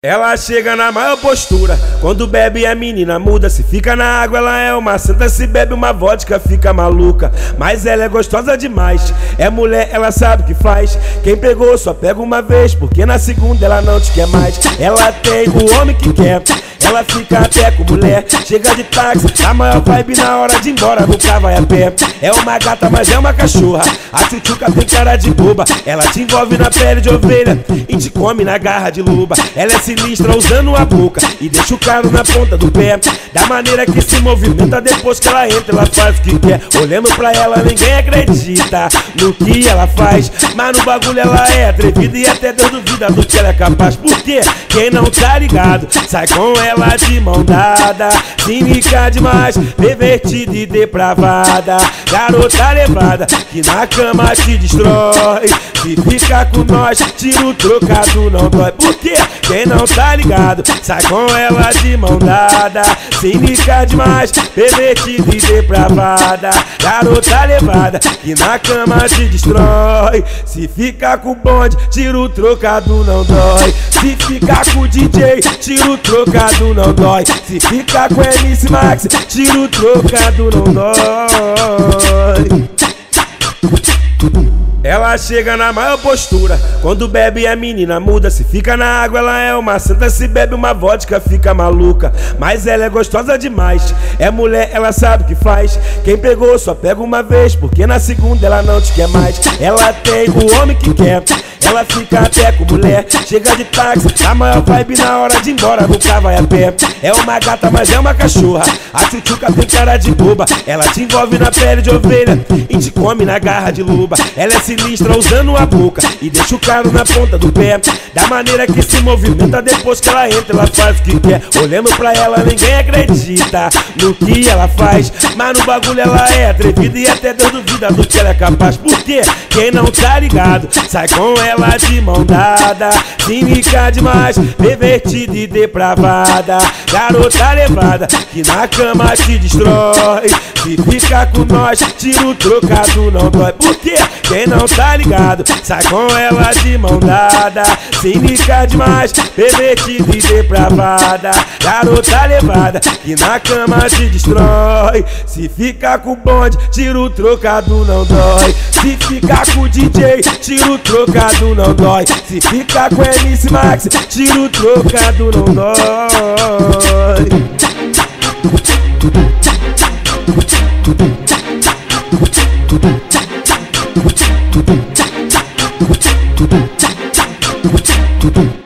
Ela chega na maior postura, quando bebe a menina muda. Se fica na água, ela é uma santa. Se bebe uma vodka, fica maluca. Mas ela é gostosa demais. É mulher, ela sabe o que faz. Quem pegou só pega uma vez, porque na segunda ela não te quer mais. Ela tem o homem que quer. Ela fica até com mulher, chega de táxi, a maior vibe na hora de ir embora, nunca vai a pé. É uma gata, mas é uma cachorra. A tchutchuca tem cara de boba. Ela te envolve na pele de ovelha e te come na garra de luba. Ela é sinistra usando a boca e deixa o caro na ponta do pé. Da maneira que se movimenta depois que ela entra, ela faz o que quer. Olhando pra ela, ninguém acredita no que ela faz. Mas no bagulho ela é atrevida e até Deus duvida do que ela é capaz. Porque quem não tá ligado sai com ela de mão dada, cínica demais, pervertida e depravada. Garota levada, que na cama te destrói. Se fica com nós, tira o trocado, não dói. Porque quem não tá ligado, sai com ela de mão dada, cínica demais, pervertida e depravada. Garota levada, que na cama te destrói. Se fica com o bonde, tira o trocado, não dói. Se ficar com o DJ, tira o trocado não dói. Se ficar com MC Max, tira o trocado, não dói. Ela chega na maior postura, quando bebe a menina muda. Se fica na água, ela é uma santa. Se bebe uma vodka, fica maluca. Mas ela é gostosa demais. É mulher, ela sabe o que faz. Quem pegou só pega uma vez, porque na segunda ela não te quer mais. Ela tem o homem que quer. Ela fica até com mulher, chega de táxi, a maior vibe na hora de ir embora, nunca vai a pé. É uma gata, mas é uma cachorra. A tchutchuca tem cara de boba. Ela te envolve na pele de ovelha e te come na garra de luba. Ela é sinistra usando a boca e deixa o caro na ponta do pé. Da maneira que se movimenta depois que ela entra, ela faz o que quer. Olhando pra ela, ninguém acredita no que ela faz. Mas no bagulho ela é atrevida e até Deus duvida do que ela é capaz. Porque quem não tá ligado sai com ela de mão dada, cínica demais, pervertida e depravada. Garota levada, que na cama te destrói. Se fica com nós, tira o trocado, não dói. Porque quem não tá ligado, sai com ela de mão dada. Cínica demais, pervertida e depravada. Garota levada, que na cama te destrói. Se fica com o bonde, tira o trocado, não dói. Se ficar com o DJ, tira o trocado, não dói. Se ficar com MC Max, tira o trocado, não dói. 두둥 짝짝 누구 짝 두둥 짝짝 누구 짝 두둥 짝짝 누구 짝 두둥